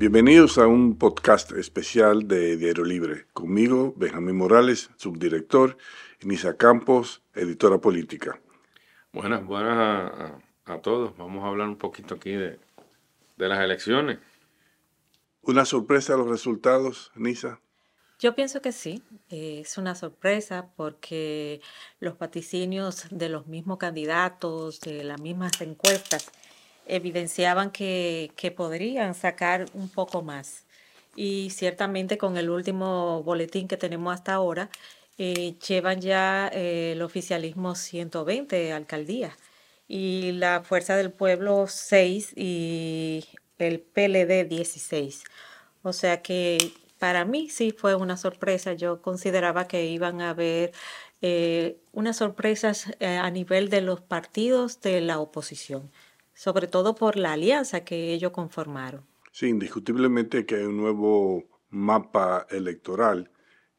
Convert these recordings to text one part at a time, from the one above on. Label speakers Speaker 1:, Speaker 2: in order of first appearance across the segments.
Speaker 1: Bienvenidos a un podcast especial de Diario Libre. Conmigo, Benjamín Morales, subdirector, y Nisa Campos, editora política.
Speaker 2: Buenas, buenas a, todos. Vamos a hablar un poquito aquí de, las elecciones.
Speaker 1: ¿Una sorpresa los resultados, Nisa?
Speaker 3: Yo pienso que sí, es una sorpresa porque los vaticinios de los mismos candidatos, de las mismas encuestas, evidenciaban que, podrían sacar un poco más. Y ciertamente con el último boletín que tenemos hasta ahora, eh, llevan ya eh, el oficialismo 120 alcaldías y la Fuerza del Pueblo 6 y el PLD 16. O sea que para mí sí fue una sorpresa. Yo consideraba que iban a haber eh, unas sorpresas a nivel de los partidos de la oposición sobre todo por la alianza que ellos conformaron.
Speaker 1: Sí, indiscutiblemente que hay un nuevo mapa electoral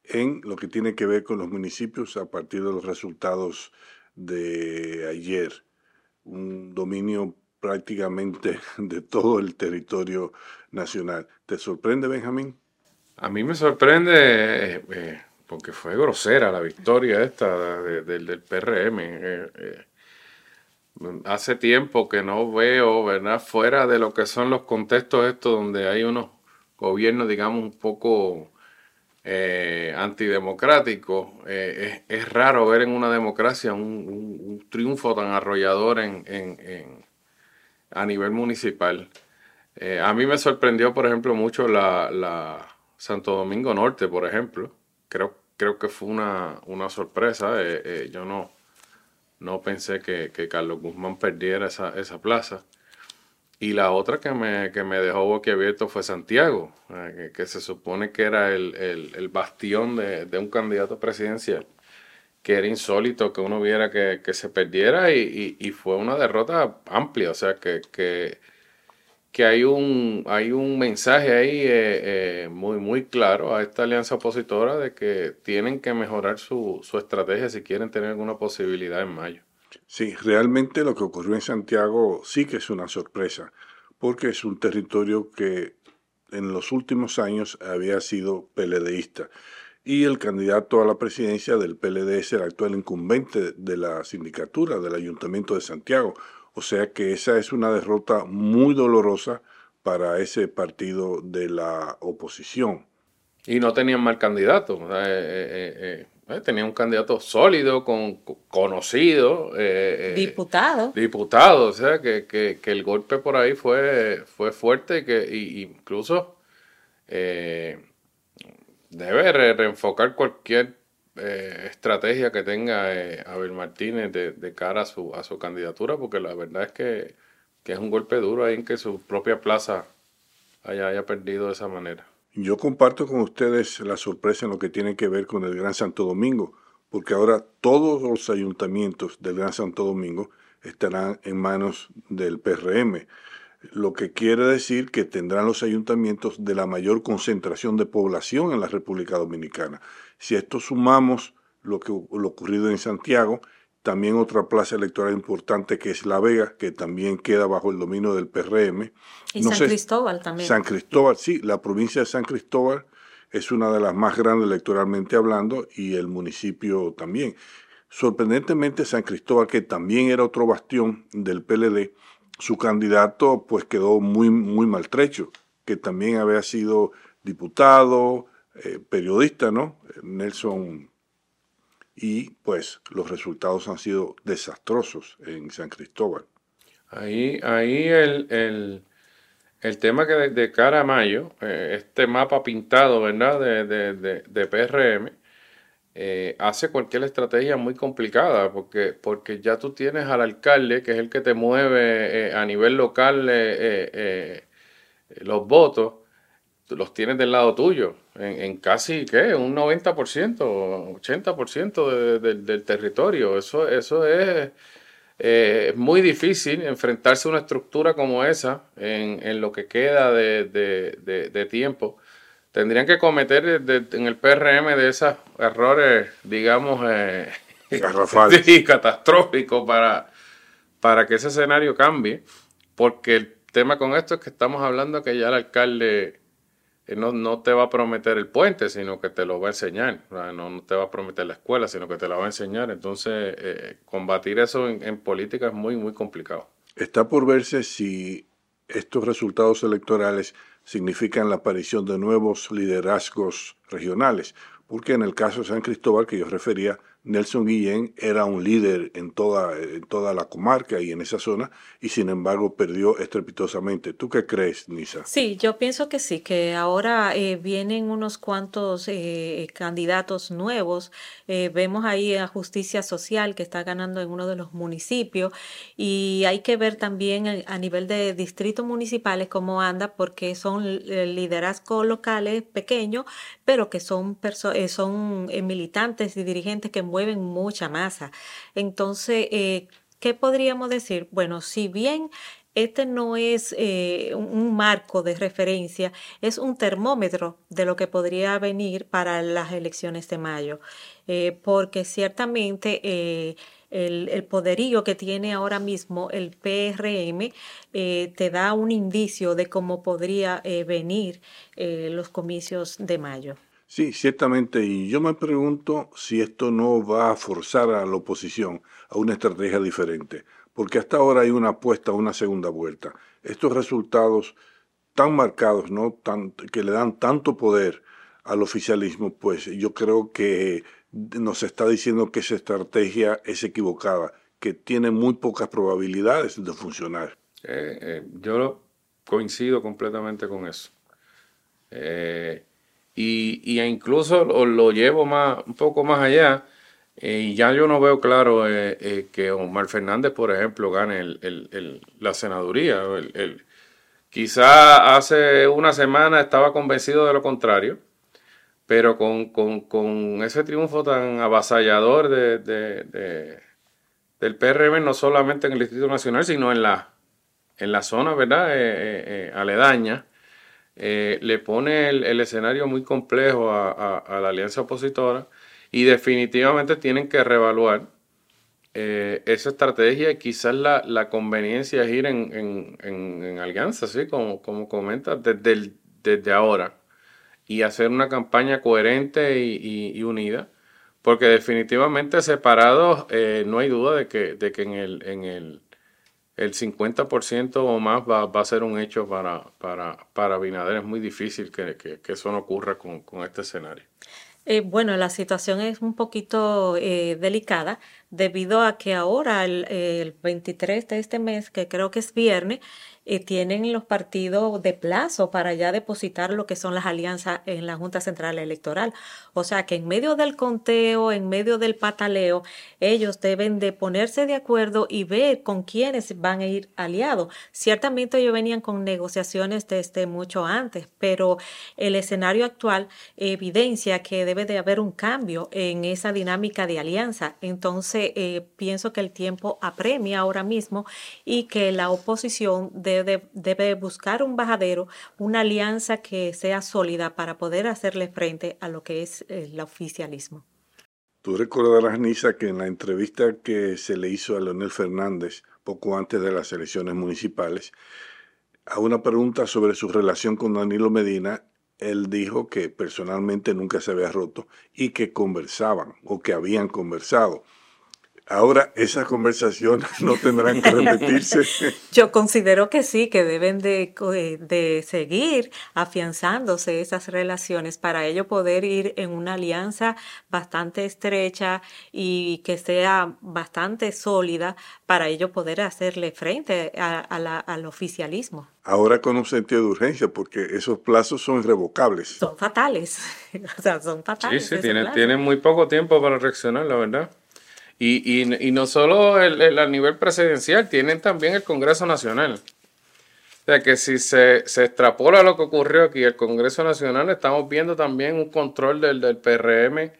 Speaker 1: en lo que tiene que ver con los municipios a partir de los resultados de ayer. Un dominio prácticamente de todo el territorio nacional. ¿Te sorprende, Benjamín?
Speaker 2: A mí me sorprende eh, eh, porque fue grosera la victoria esta del PRM. Eh, hace tiempo que no veo, ¿verdad? Fuera de lo que son los contextos estos donde hay unos gobiernos, digamos, un poco eh, antidemocráticos, eh, es, raro ver en una democracia un, triunfo tan arrollador en, a nivel municipal. Eh, a mí me sorprendió, por ejemplo, mucho la, Santo Domingo Norte, por ejemplo. Creo, creo que fue una, una sorpresa. yo no, no pensé que, Carlos Guzmán perdiera esa, esa, plaza. Y la otra que me, que me dejó boquiabierto fue Santiago, eh, que, se supone que era el, bastión de, un candidato presidencial, que era insólito que uno viera que, se perdiera y, fue una derrota amplia, o sea que, que hay un, hay un mensaje ahí eh, eh, muy, muy claro a esta alianza opositora de que tienen que mejorar su, su estrategia si quieren tener alguna posibilidad en mayo.
Speaker 1: Sí, realmente lo que ocurrió en Santiago sí que es una sorpresa, porque es un territorio que en los últimos años había sido PLDista y el candidato a la presidencia del PLD es el actual incumbente de la sindicatura del Ayuntamiento de Santiago, o sea que esa es una derrota muy dolorosa para ese partido de la oposición.
Speaker 2: Y no tenían mal candidato. Eh, eh, eh, tenía un candidato sólido, con, conocido.
Speaker 3: diputado.
Speaker 2: Diputado. O sea que, el golpe por ahí fue, fue fuerte y que incluso debe reenfocar cualquier eh, estrategia que tenga eh, Abel Martínez de, cara a su, a su candidatura, porque la verdad es que, es un golpe duro ahí en que su propia plaza haya, haya perdido de esa manera.
Speaker 1: Yo comparto con ustedes la sorpresa en lo que tiene que ver con el Gran Santo Domingo, porque ahora todos los ayuntamientos del Gran Santo Domingo estarán en manos del PRM, lo que quiere decir que tendrán los ayuntamientos de la mayor concentración de población en la República Dominicana. Si a esto sumamos lo, que, lo ocurrido en Santiago, también otra plaza electoral importante que es La Vega, que también queda bajo el dominio del PRM.
Speaker 3: Y San Cristóbal también.
Speaker 1: San Cristóbal, sí, la provincia de San Cristóbal es una de las más grandes electoralmente hablando y el municipio también. Sorprendentemente San Cristóbal, que también era otro bastión del PLD, su candidato pues quedó muy, muy maltrecho, que también había sido diputado, eh, periodista, ¿no? Nelson. Y pues los resultados han sido desastrosos en San Cristóbal.
Speaker 2: Ahí, ahí el, el, tema que de, cara a mayo, eh, este mapa pintado, ¿verdad? De, de, PRM, eh, hace cualquier estrategia muy complicada porque, porque ya tú tienes al alcalde, que es el que te mueve a nivel local los votos, los tienes del lado tuyo, en, casi, ¿qué? Un 90%, 80% del territorio. Eso, eso es eh, muy difícil enfrentarse a una estructura como esa en, lo que queda de, tiempo. Tendrían que cometer en el PRM de esos errores, digamos, eh, catastróficos para, para que ese escenario cambie, porque tema con esto es que estamos hablando que ya el alcalde eh, no, no, te va a prometer el puente, sino que te lo va a enseñar. No, no, te va a prometer la escuela, sino que te la va a enseñar. Entonces, eh, combatir eso en, política es muy, muy complicado.
Speaker 1: Está por verse si estos resultados electorales significan la aparición de nuevos liderazgos regionales, porque en el caso de San Cristóbal que yo refería, Nelson Guillén era un líder en toda, en toda la comarca y en esa zona y sin embargo perdió estrepitosamente. ¿Tú qué crees, Nisa?
Speaker 3: Sí, yo pienso que sí, que ahora eh, vienen unos cuantos eh, candidatos nuevos. Eh, vemos ahí a Justicia Social que está ganando en uno de los municipios y hay que ver también a nivel de distritos municipales cómo anda porque son liderazgos locales pequeños, pero que son, son militantes y dirigentes que mueven mucha masa. Entonces, eh, ¿qué podríamos decir? Bueno, si bien este no es eh, un marco de referencia, es un termómetro de lo que podría venir para las elecciones de mayo, eh, porque ciertamente el, poderío que tiene ahora mismo el PRM te da un indicio de cómo podría venir los comicios de mayo.
Speaker 1: Sí, ciertamente, y yo me pregunto si esto no va a forzar a la oposición a una estrategia diferente, porque hasta ahora hay una apuesta a una segunda vuelta. Estos resultados tan marcados, ¿no? Que le dan tanto poder al oficialismo, pues yo creo que nos está diciendo que esa estrategia es equivocada, que tiene muy pocas probabilidades de funcionar.
Speaker 2: Eh, eh, yo coincido completamente con eso. Eh, y, incluso lo, llevo más, un poco más allá. Eh, y ya yo no veo claro eh, eh, que Omar Fernández, por ejemplo, gane el, la senaduría. quizá hace una semana estaba convencido de lo contrario, pero con, ese triunfo tan avasallador de, del PRM, no solamente en el Distrito Nacional, sino en la, en la zona ¿verdad? aledaña, eh, le pone el, escenario muy complejo a, la alianza opositora y definitivamente tienen que reevaluar eh, esa estrategia y quizás la, conveniencia es ir en, alianza, ¿sí? como, como comentas, desde, desde ahora y hacer una campaña coherente y, unida, porque definitivamente separados eh, no hay duda de que, de que en el, en el el 50% o más va, a ser un hecho para, para, para Binader. Es muy difícil que, eso no ocurra con, este escenario.
Speaker 3: Eh, bueno, la situación es un poquito eh, delicada debido a que ahora, el, el 23 de este mes, que creo que es viernes, eh, tienen los partidos de plazo para ya depositar lo que son las alianzas en la Junta Central Electoral. O sea que en medio del conteo, en medio del pataleo, ellos deben de ponerse de acuerdo y ver con quiénes van a ir aliados. Ciertamente ellos venían con negociaciones desde mucho antes, pero el escenario actual evidencia que debe de haber un cambio en esa dinámica de alianza. Entonces, eh, pienso que el tiempo apremia ahora mismo y que la oposición debe debe, buscar un bajadero, una alianza que sea sólida para poder hacerle frente a lo que es el oficialismo.
Speaker 1: Tú recordarás, Nisa, que en la entrevista que se le hizo a Leonel Fernández poco antes de las elecciones municipales, a una pregunta sobre su relación con Danilo Medina, él dijo que personalmente nunca se había roto y que conversaban o que habían conversado. Ahora esas conversaciones no tendrán que repetirse.
Speaker 3: Yo considero que sí, que deben de, de, seguir afianzándose esas relaciones para ello poder ir en una alianza bastante estrecha y que sea bastante sólida para ello poder hacerle frente al oficialismo.
Speaker 1: Ahora con un sentido de urgencia, porque esos plazos son irrevocables.
Speaker 3: Son fatales. o sea, son fatales.
Speaker 2: Sí, sí, tienen muy poco tiempo para reaccionar, la verdad. Y, no solo el, a nivel presidencial, tienen también el Congreso Nacional. O sea que si se, extrapola lo que ocurrió aquí, el Congreso Nacional, estamos viendo también un control del, PRM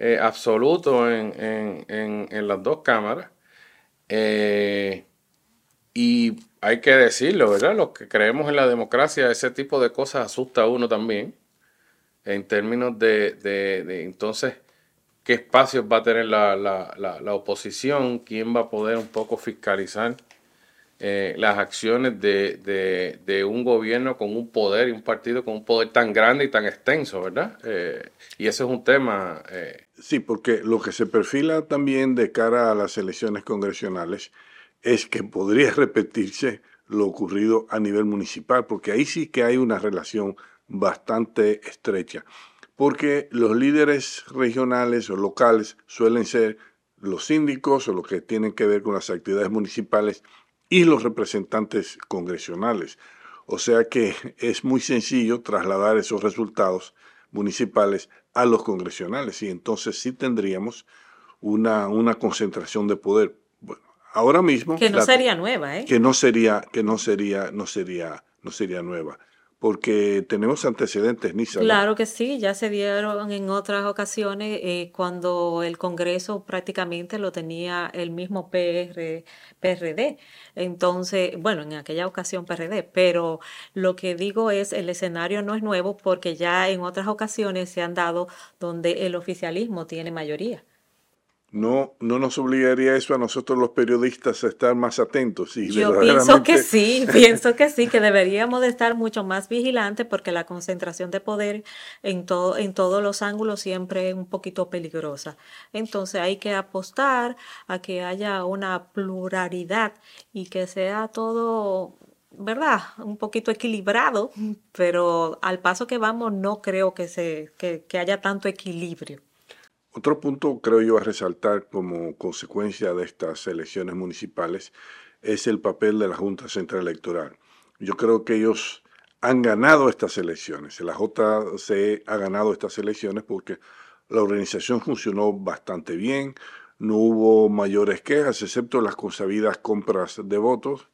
Speaker 2: eh, absoluto en, las dos cámaras. Eh, y hay que decirlo, ¿verdad? Los que creemos en la democracia, ese tipo de cosas asusta a uno también, en términos de, de entonces qué espacios va a tener la, oposición, quién va a poder un poco fiscalizar eh, las acciones de, de, un gobierno con un poder y un partido con un poder tan grande y tan extenso, ¿verdad? Eh, y ese es un tema...
Speaker 1: Eh, sí, porque lo que se perfila también de cara a las elecciones congresionales es que podría repetirse lo ocurrido a nivel municipal, porque ahí sí que hay una relación bastante estrecha, porque los líderes regionales o locales suelen ser los síndicos o los que tienen que ver con las actividades municipales y los representantes congresionales. O sea que es muy sencillo trasladar esos resultados municipales a los congresionales y entonces sí tendríamos una, una concentración de poder. Bueno, ahora mismo
Speaker 3: que no sería nueva, ¿eh?
Speaker 1: Que no sería que no sería no sería no sería nueva porque tenemos antecedentes, Nisa.
Speaker 3: Claro que sí, ya se dieron en otras ocasiones eh, cuando el Congreso prácticamente lo tenía el mismo PR, PRD. Entonces, bueno, en aquella ocasión PRD, pero lo que digo es, el escenario no es nuevo porque ya en otras ocasiones se han dado donde el oficialismo tiene mayoría.
Speaker 1: ¿No, no nos obligaría eso a nosotros los periodistas a estar más atentos?
Speaker 3: Yo pienso que sí, pienso que sí, que deberíamos de estar mucho más vigilantes porque la concentración de poder en, todo, en todos los ángulos siempre es un poquito peligrosa. Entonces hay que apostar a que haya una pluralidad y que sea todo ¿verdad? Un poquito equilibrado, pero al paso que vamos no creo que, se, que, que haya tanto equilibrio.
Speaker 1: Otro punto creo yo a resaltar como consecuencia de estas elecciones municipales es el papel de la Junta Central Electoral. Yo creo que ellos han ganado estas elecciones. La JC ha ganado estas elecciones porque la organización funcionó bastante bien, no hubo mayores quejas, excepto las consabidas compras de votos,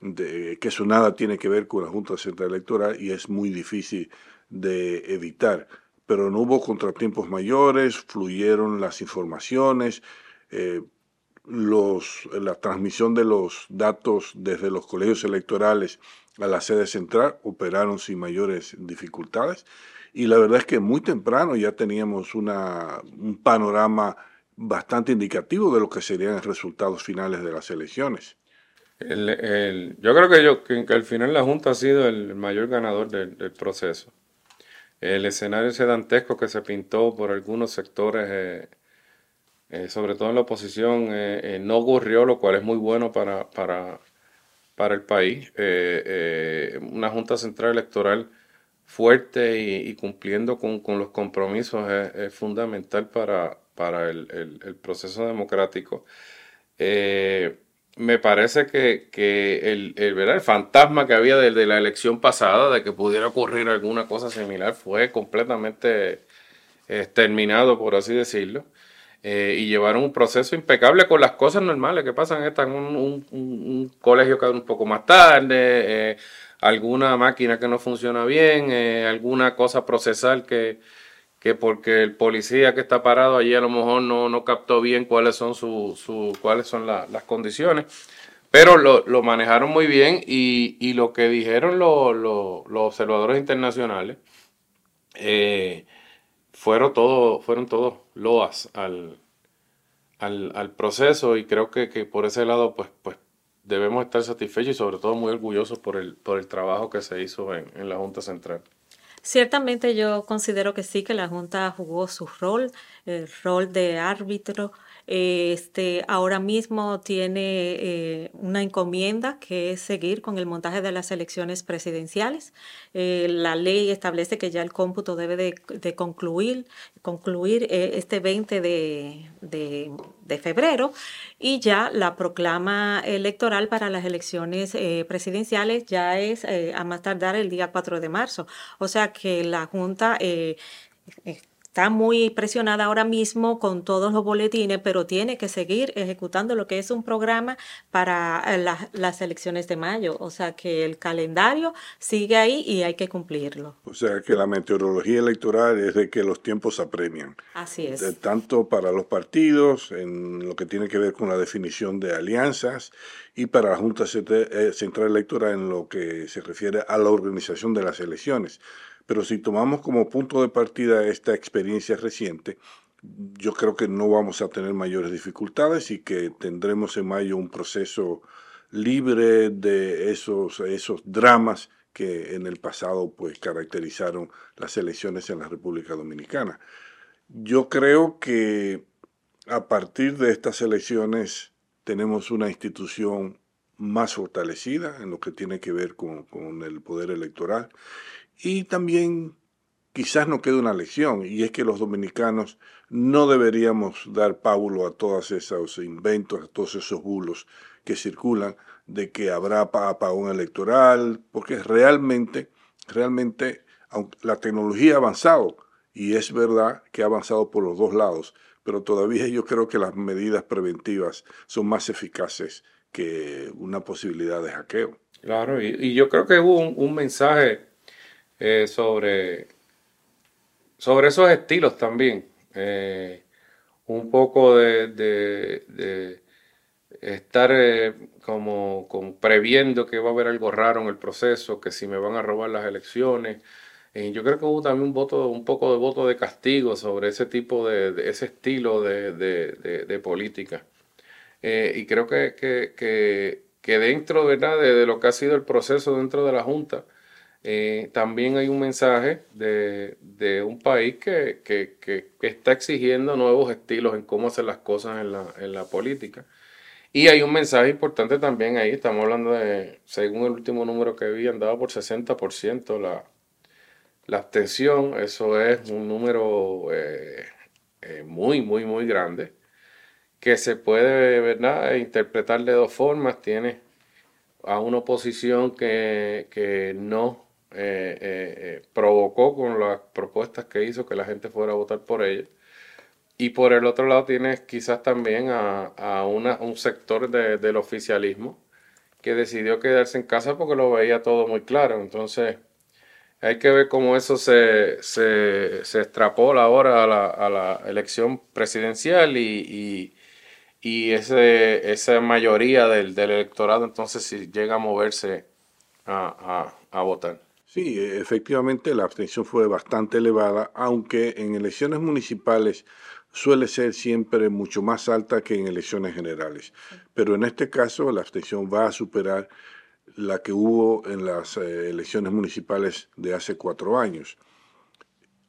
Speaker 1: que eso nada tiene que ver con la Junta Central Electoral y es muy difícil de evitar pero no hubo contratiempos mayores, fluyeron las informaciones, eh, los, la transmisión de los datos desde los colegios electorales a la sede central operaron sin mayores dificultades y la verdad es que muy temprano ya teníamos un panorama bastante indicativo de lo que serían los resultados finales de las elecciones.
Speaker 2: yo creo que, yo, que, al final la Junta ha sido el mayor ganador del proceso. El escenario sedantesco que se pintó por algunos sectores, eh, eh, sobre todo en la oposición, eh, no ocurrió, lo cual es muy bueno para, para, para el país. una Junta Central Electoral fuerte y, cumpliendo con, los compromisos es, fundamental para, para el, el, proceso democrático me parece que, el, el, el, fantasma que había desde la elección pasada de que pudiera ocurrir alguna cosa similar fue completamente exterminado, por así decirlo. Eh, y llevaron un proceso impecable con las cosas normales que pasan. Están en un, un, colegio que un poco más tarde, eh, alguna máquina que no funciona bien, eh, alguna cosa procesal que, que porque el policía que está parado allí a lo mejor no, no captó bien cuáles son, su, su cuáles son las condiciones, pero lo, lo, manejaron muy bien y, y lo que dijeron los observadores internacionales eh, fueron todos fueron todos loas al, al, al, proceso y creo que, que, por ese lado pues, pues debemos estar satisfechos y sobre todo muy orgullosos por el, por el trabajo que se hizo en, en la Junta Central.
Speaker 3: Ciertamente yo considero que sí, que la Junta jugó su rol, el rol de árbitro. Este, ahora mismo tiene eh, una encomienda que es seguir con el montaje de las elecciones presidenciales. Eh, la ley establece que ya el cómputo debe de, concluir, eh, este 20 de, de, febrero y ya la proclama electoral para las elecciones presidenciales ya es a más tardar el día 4 de marzo. O sea que la Junta está muy presionada ahora mismo con todos los boletines, pero tiene que seguir ejecutando lo que es un programa para eh, las elecciones de mayo. O sea que el calendario sigue ahí y hay que cumplirlo.
Speaker 1: O sea que la meteorología electoral es de que los tiempos apremian.
Speaker 3: Así es.
Speaker 1: tanto para los partidos, en lo que tiene que ver con la definición de alianzas, y para la Junta eh, Central Electoral en lo que se refiere a la organización de las elecciones. Pero si tomamos como punto de partida esta experiencia reciente, yo creo que no vamos a tener mayores dificultades y que tendremos en mayo un proceso libre de esos, esos dramas que en el pasado pues caracterizaron las elecciones en la República Dominicana. Yo creo que a partir de estas elecciones tenemos una institución más fortalecida en lo que tiene que ver con, con el poder electoral y también quizás no quede una lección, y es que los dominicanos no deberíamos dar pábulo a todos esos inventos, a todos esos bulos que circulan de que habrá apagón electoral, porque realmente, realmente la tecnología ha avanzado, y es verdad que ha avanzado por los dos lados, pero todavía yo creo que las medidas preventivas son más eficaces que una posibilidad de hackeo.
Speaker 2: Claro, y, yo creo que hubo un, mensaje eh, sobre sobre esos estilos también, eh, un poco de, estar eh, como, previendo que va a haber algo raro en el proceso, que si me van a robar las elecciones. Yo creo que hubo también un voto, un poco de voto de castigo sobre ese tipo de, ese estilo de, política. y creo que, que, dentro ¿verdad? De, lo que ha sido el proceso dentro de la Junta, eh, también hay un mensaje de, un país que, está exigiendo nuevos estilos en cómo hacer las cosas en la, política. Y hay un mensaje importante también ahí, estamos hablando de, según el último número que vi, andaba por 60% la, la abstención, eso es un número eh, eh, muy, muy, muy grande, que se puede ¿verdad? interpretar de dos formas. Tiene a una oposición que, que no eh, eh, eh, provocó con las propuestas que hizo que la gente fuera a votar por ella. Y por el otro lado tienes quizás también a, a un sector del oficialismo que decidió quedarse en casa porque lo veía todo muy claro. Entonces hay que ver cómo eso se, se, se extrapola ahora a la, a la elección presidencial y, y, ese, esa mayoría del, del, electorado entonces si llega a moverse a, a, a votar.
Speaker 1: Sí, efectivamente la abstención fue bastante elevada, aunque en elecciones municipales suele ser siempre mucho más alta que en elecciones generales. Pero en este caso la abstención va a superar la que hubo en las eh, elecciones municipales de hace cuatro años.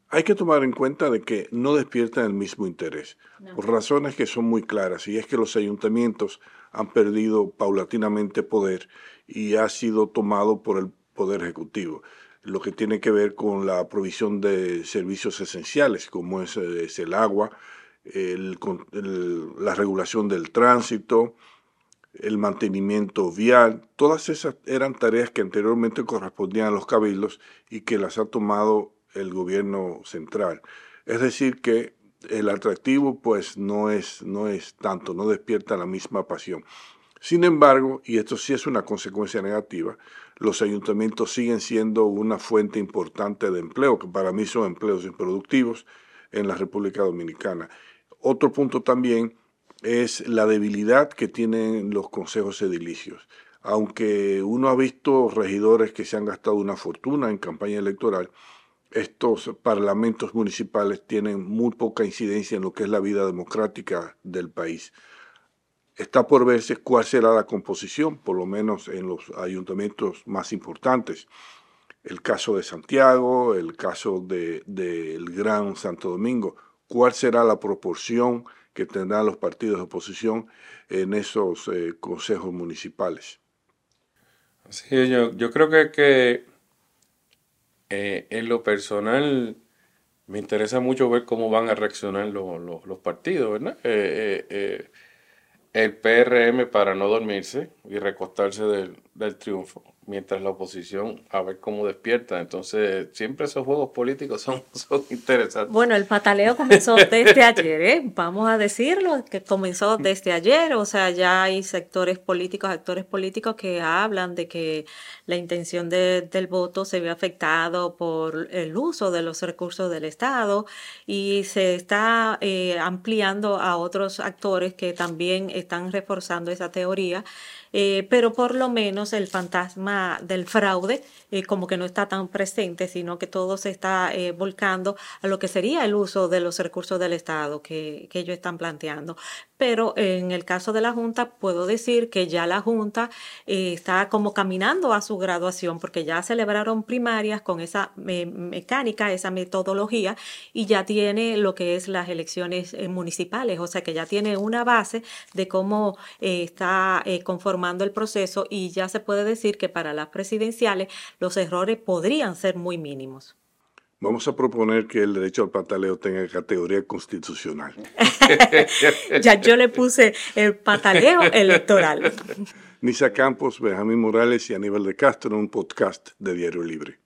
Speaker 1: Hay que tomar en cuenta de que no despiertan el mismo interés, por razones que son muy claras, y es que los ayuntamientos han perdido paulatinamente poder y ha sido tomado por el Poder Ejecutivo, lo que tiene que ver con la provisión de servicios esenciales, como es, el agua, la regulación del tránsito, el mantenimiento vial, todas esas eran tareas que anteriormente correspondían a los cabildos y que las ha tomado el gobierno central. Es decir, que el atractivo pues no es, no es tanto, no despierta la misma pasión. Sin embargo, y esto sí es una consecuencia negativa, los ayuntamientos siguen siendo una fuente importante de empleo, que para mí son empleos improductivos en la República Dominicana. Otro punto también es la debilidad que tienen los consejos edilicios. Aunque uno ha visto regidores que se han gastado una fortuna en campaña electoral, estos parlamentos municipales tienen muy poca incidencia en lo que es la vida democrática del país. Está por verse cuál será la composición, por lo menos en los ayuntamientos más importantes. El caso de Santiago, el caso del de, Gran Santo Domingo. ¿Cuál será la proporción que tendrán los partidos de oposición en esos eh, consejos municipales?
Speaker 2: Sí, yo, creo que, eh, en lo personal me interesa mucho ver cómo van a reaccionar los, partidos, ¿verdad? Eh, el PRM para no dormirse y recostarse del, del triunfo mientras la oposición a ver cómo despierta. Entonces, siempre esos juegos políticos son, son interesantes.
Speaker 3: Bueno, el pataleo comenzó desde ayer, ¿eh? vamos a decirlo, que comenzó desde ayer. O sea, ya hay sectores políticos, actores políticos que hablan de que la intención del voto se ve afectado por el uso de los recursos del Estado y se está eh, ampliando a otros actores que también están reforzando esa teoría eh, pero por lo menos el fantasma del fraude eh, como que no está tan presente, sino que todo se está eh, volcando a lo que sería el uso de los recursos del Estado que, que ellos están planteando. Pero en el caso de la Junta puedo decir que ya la Junta eh, está como caminando a su graduación porque ya celebraron primarias con esa mecánica, esa metodología y ya tiene lo que es las elecciones eh, municipales, o sea que ya tiene una base de cómo eh, está conformando el proceso y ya se puede decir que para las presidenciales los errores podrían ser muy mínimos.
Speaker 1: Vamos a proponer que el derecho al pataleo tenga categoría constitucional.
Speaker 3: ya yo le puse el pataleo electoral.
Speaker 1: Nisa Campos, Benjamín Morales y Aníbal de Castro, un podcast de Diario Libre.